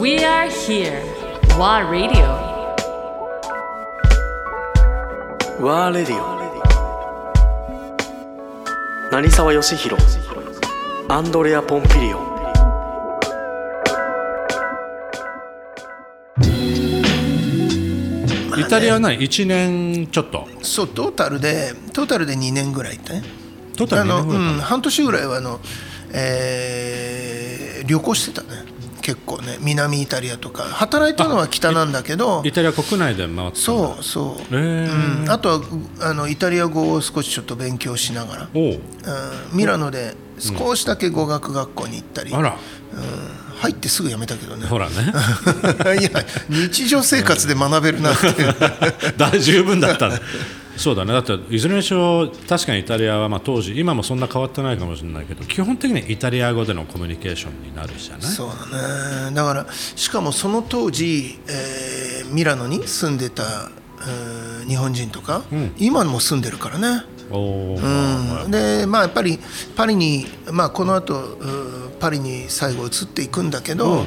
We are here. WA Radio. ワーレディオ成沢義弘アンドレア・ポンピリオン。イタリアは何1年ちょっと。そうトータルでトータルで2年ぐらい行ったね。トータル2あの、年ぐらいうん、半年ぐらいはあの、えー旅行してたね結構ね南イタリアとか働いたのは北なんだけどイタリア国内で回ってそうそう、うん、あとはあのイタリア語を少しちょっと勉強しながら、おう。うん、ミラノで少しだけ語学学校に行ったり、あら。うん、入ってすぐ辞めたけどね。ほらね。いや日常生活で学べるなって。い う大十分だったねそうだね。だっていずれにしろ確かにイタリアはまあ当時今もそんな変わってないかもしれないけど基本的にイタリア語でのコミュニケーションになるじゃない？そうだね。だからしかもその当時、えーミラノに住んでた、えー日本人とか、今も住んでるからね、おうーん、でまあやっぱりパリに、まあ、この後うパリに最後移っていくんだけど、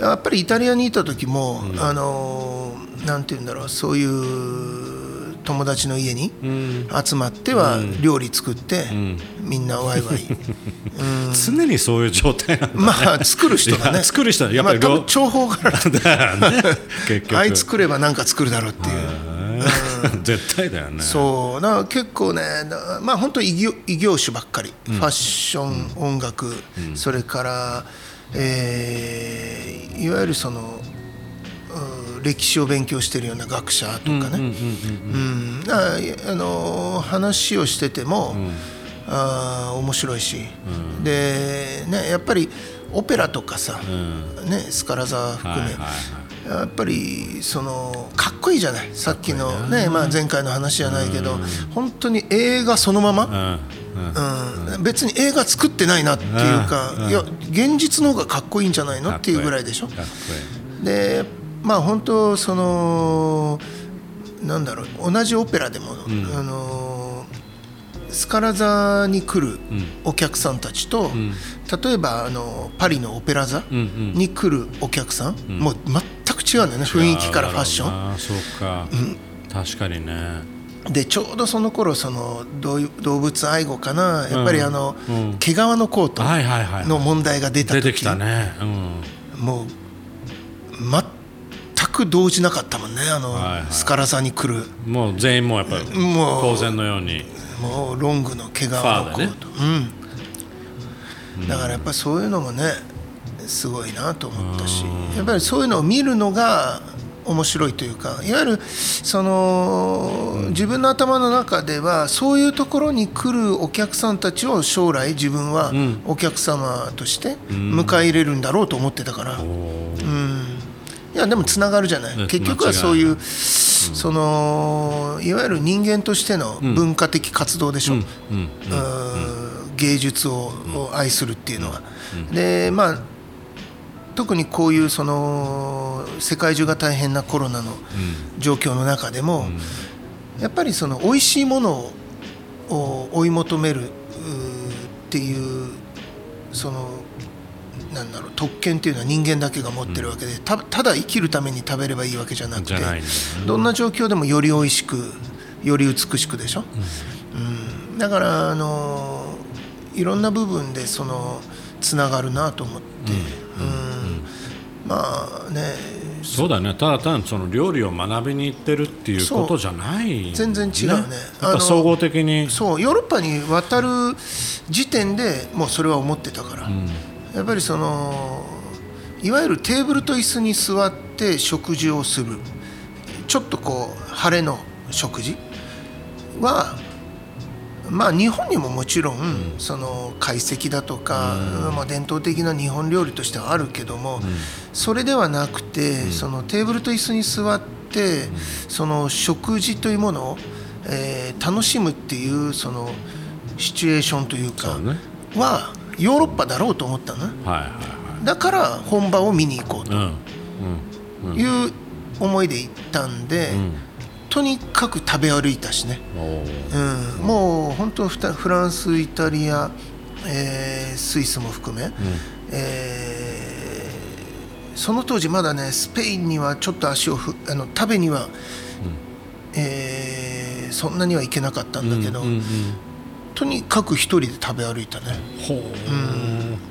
やっぱりイタリアにいた時も、あのーなんて言うんだろうそういう友達の家に集まっては料理作って、みんなワイワイ、常にそういう状態なんだまあ作る人がね。作る人はやっぱりまあ、多両分重宝があるだよね結局。あい作れば何か作るだろうっていう。絶対だよね。そう。だから結構ねだまあ本当異業異業種ばっかり、ファッション、音楽、それから、えーいわゆるそのう歴史を勉強してるような学者とかね。うんだからあの話をしてても、あー面白いし、でねやっぱりオペラとかさ、ね、スカラ座含め、はいはいはい。やっぱりそのかっこいいじゃない？さっきのねまあ、前回の話じゃないけど本当に映画そのまま、うん。うん。うん、別に映画作ってないなっていうか、うん。いや現実の方がかっこいいんじゃないの？っていうぐらいでしょ？でまあ本当そのなんだろう同じオペラでも、あのスカラ座に来るお客さんたちと、例えばあのパリのオペラ座に来るお客さん、もう全く違うんだよね雰囲気からファッション。そうか、確かにね。でちょうどその頃その動動物愛護かなやっぱりあの、うん。毛皮のコートの問題が出た時。出てきたね、うん、もう全く動じなかったもんねあの、はいはい。スカラ座に来る。もう全員もうやっぱりもう当然のように。もうロングの毛皮のコァーでね。うん、だからやっぱりそういうのもねすごいなと思ったし。やっぱりそういうのを見るのが面白いというかいわゆるその自分の頭の中ではそういうところに来るお客さんたちを将来自分はお客様として迎え入れるんだろうと思ってたから、うん、いやでもつながるじゃない。うん。結局はそういうそのいわゆる人間としての文化的活動でしょ、うん。芸術をを愛するっていうのは。でまあ特にこういうその世界中が大変なコロナの状況の中でも、やっぱりその美味しいものを追い求めるっていうそのなんだろう特権っていうのは人間だけが持ってるわけで、たただ生きるために食べればいいわけじゃなくてね。どんな状況でもより美味しくより美しくでしょ、うん。だからあのいろんな部分でそのつながるなと思って、うん。まあね。そうだね。ただ単にその料理を学びに行ってるっていうことじゃない、ね、全然違うね。やっぱ総合的に。そう。ヨーロッパに渡る時点でもうそれは思ってたから、やっぱりそのいわゆるテーブルと椅子に座って食事をする。ちょっとこう晴れの食事はまあ日本にももちろん、その懐石だとか、まあ、伝統的な日本料理としてはあるけども、それではなくて、そのテーブルと椅子に座って、その食事というものを、えー楽しむっていうそのシチュエーションというかはヨーロッパだろうと思ったの？ねはいはいはだから本場を見に行こういうん。うん。という思いで行ったんで、とにかく食べ歩いたしね。うん、もう本当フランスイタリア、えースイスも含め、えーその当時まだねスペインにはちょっと足をふあの食べには、えーそんなには行けなかったんだけど、うんうんとにかく一人で食べ歩いたね。ほ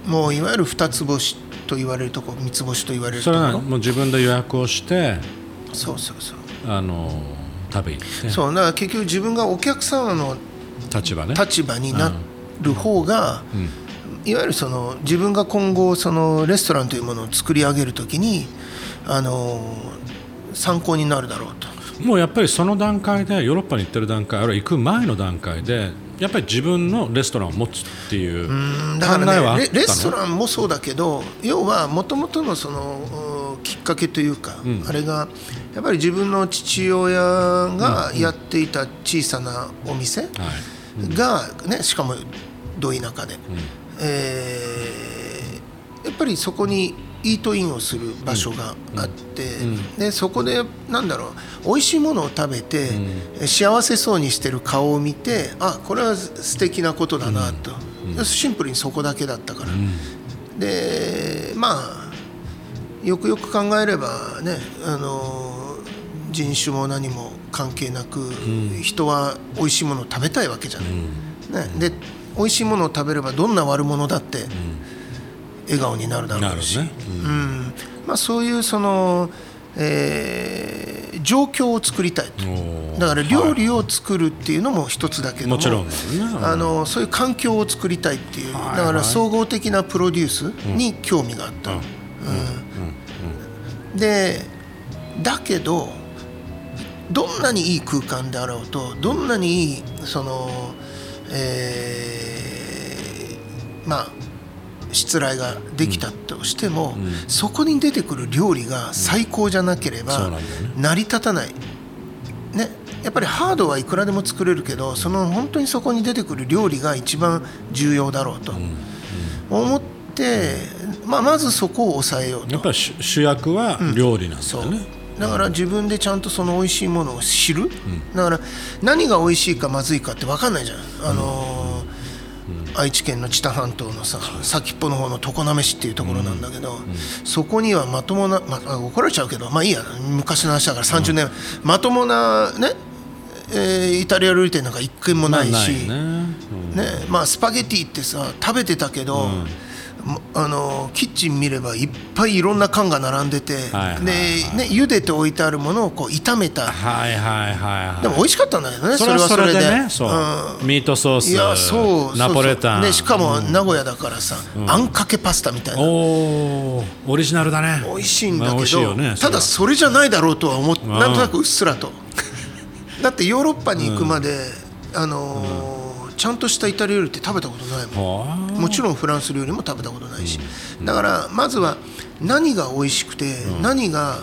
う。もういわゆる二つ星と言われるとこ三つ星と言われるとこ。ろそれは何もう自分で予約をしてそうそうそう。あの食べ行って。そう。だから結局自分がお客様の立場ね。立場になる方が、いわゆるその自分が今後そのレストランというものを作り上げるときにあの参考になるだろうと。もうやっぱりその段階でヨーロッパに行ってる段階あるいは行く前の段階でやっぱり自分のレストランを持つっていう考えはあったの？レレストランもそうだけど要はもともとのそのうきっかけというか、あれがやっぱり自分の父親がやっていた小さなお店が、ね、しかもど田舎で、えーやっぱりそこにイートインをする場所があって、でそこでなんだろう美味しいものを食べて、幸せそうにしてる顔を見てあこれは素敵なことだなと、シンプルにそこだけだったから、でまあよくよく考えればねあの人種も何も関係なく、人は美味しいものを食べたいわけじゃない、ね、で美味しいものを食べればどんな悪者だって笑顔になるだろうし、うん。まあ、そういうその、えー状況を作りたいと。だから料理を作るっていうのも一つだけどももちろんね。あのそういう環境を作りたいっていう。はいだから総合的なプロデュースに興味があった、うん。でだけどどんなにいい空間であろうとどんなにいいそのえーまあ失礼ができたとしても、そこに出てくる料理が最高じゃなければ成り立たない、ね、やっぱりハードはいくらでも作れるけどその本当にそこに出てくる料理が一番重要だろうと思って、まあ、まずそこを抑えようと。やっぱり主主役は料理なんだよね、だから自分でちゃんとその美味しいものを知る、だから何が美味しいかまずいかって分かんないじゃん、あのー愛知県の知多半島のさ先っぽの方の常滑市っていうところなんだけど、そこにはまともな、まあ、怒られちゃうけどまあいいや昔の話だから30年、まともなね、えーイタリア料理店なんか一軒もないし、ね。ねまあ、スパゲティってさ食べてたけど、もあのキッチン見ればいっぱいいろんな缶が並んでて、はいはいでね、茹でて置いてあるものをこう炒めた。はいはいはいはい。でも美味しかったんだけどねそれはそれで。ねそう、うん。ミートソースいやそうナポレタン。そうそうでしかも名古屋だからさ、あんかけパスタみたいな。おおオリジナルだね。美味しいんだけど、味しいよねただそれじゃないだろうとは思ってん。なんとなくうっすらと。だってヨーロッパに行くまで、あのーちゃんとしたイタリア料理って食べたことないもん。はあ。もちろんフランス料理も食べたことないし、だからまずは何が美味しくて、何が、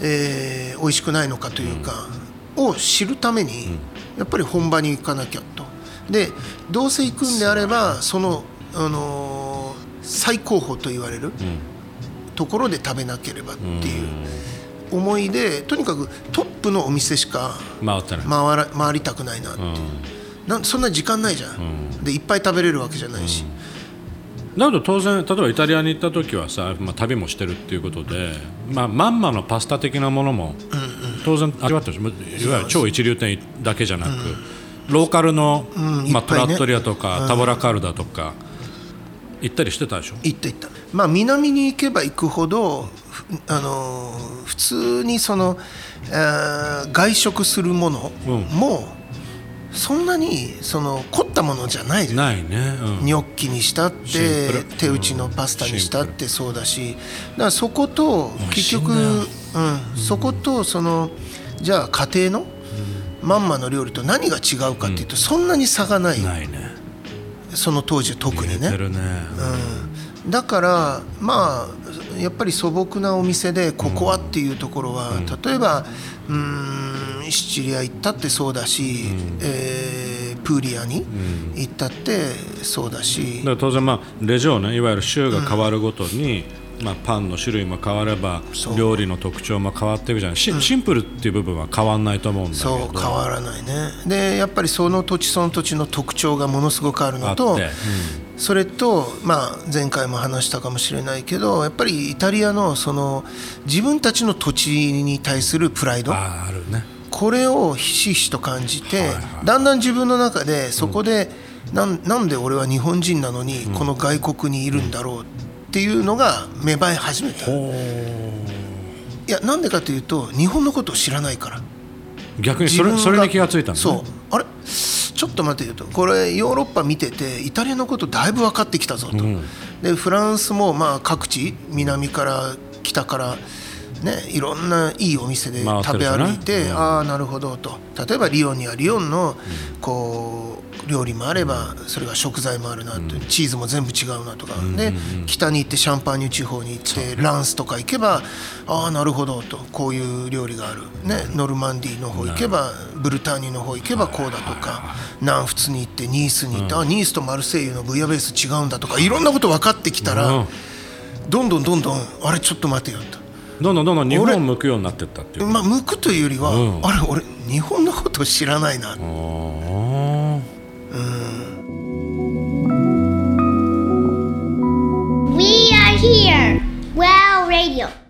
えー美味しくないのかというか、を知るために、やっぱり本場に行かなきゃと。でどうせ行くんであればその、あのー最高峰と言われるところで食べなければっていう思いでとにかくトップのお店しか回ら回りたくないなっていう、なんそんな時間ないじゃん、でいっぱい食べれるわけじゃないし、だけど当然例えばイタリアに行った時はさ、まあ、旅もしてるっていうことで、まあ、まんまのパスタ的なものも当然味わってるしいわゆる超一流店だけじゃなく、ローカルの、まあ、んいっぱいね。トラットリアとか、タボラカルダとか行ったりしてたでしょ？行った行った。まあ南に行けば行くほどふあのー普通にその、えー外食するものうん。もそんなにその凝ったものじゃないじゃん。ないね、うん。ニョッキにしたって手打ちのパスタにしたっシてそうだし。だからそこと結局、うん、そことそのじゃあ家庭のまんまの料理と何が違うかっていうとそんなに差がない。ないね。その当時特にね。ね、うん、だからまあやっぱり素朴なお店でここはっていうところは、例えばうーんシチリア行ったってそうだし、えープーリアに行ったってそうだし、だ当然、まあ、レジオねいわゆる州が変わるごとに、まあ、パンの種類も変われば料理の特徴も変わっていくじゃない。シ,、シンプルっていう部分は変わんないと思うんだけど。そう変わらないね。でやっぱりその土地その土地の特徴がものすごくあるのとそれと、まあ、前回も話したかもしれないけどやっぱりイタリアのその自分たちの土地に対するプライド。あああるねこれをひしひしと感じて、だんだん自分の中でそこで、なんなんで俺は日本人なのにこの外国にいるんだろうっていうのが芽生え始めた、いやなんでかというと日本のことを知らないから。逆にそれそれに気がついたんだ、ね、そう。あれ？ちょっと待ってよと。これヨーロッパ見ててイタリアのことだいぶ分かってきたぞと、でフランスもまあ各地南から北からねいろんないいお店で食べ歩いて、うん。ああなるほどと。例えばリオンにはリオンのこう料理もあればそれが食材もあるなと、チーズも全部違うなとか、で北に行ってシャンパーニュ地方に行ってランスとか行けばああなるほどと。こういう料理がある、ね、ノルマンディーの方行けばブルターニュの方行けばこうだとか。南仏に行ってニースに行って、あニースとマルセイユのブイヤベース違うんだとかいろんなこと分かってきたら、うん。どんどんどんどんあれちょっと待てよと。どんどんどんどん日本を向くようになってったっていう。まあ向くというよりは、うん、あれ俺日本のこと知らないな。うん。We are here. Well, Radio!